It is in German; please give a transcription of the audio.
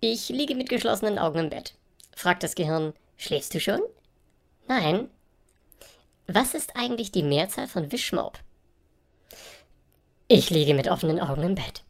Ich liege mit geschlossenen Augen im Bett. Fragt das Gehirn, schläfst du schon? Nein. Was ist eigentlich die Mehrzahl von Wischmob? Ich liege mit offenen Augen im Bett.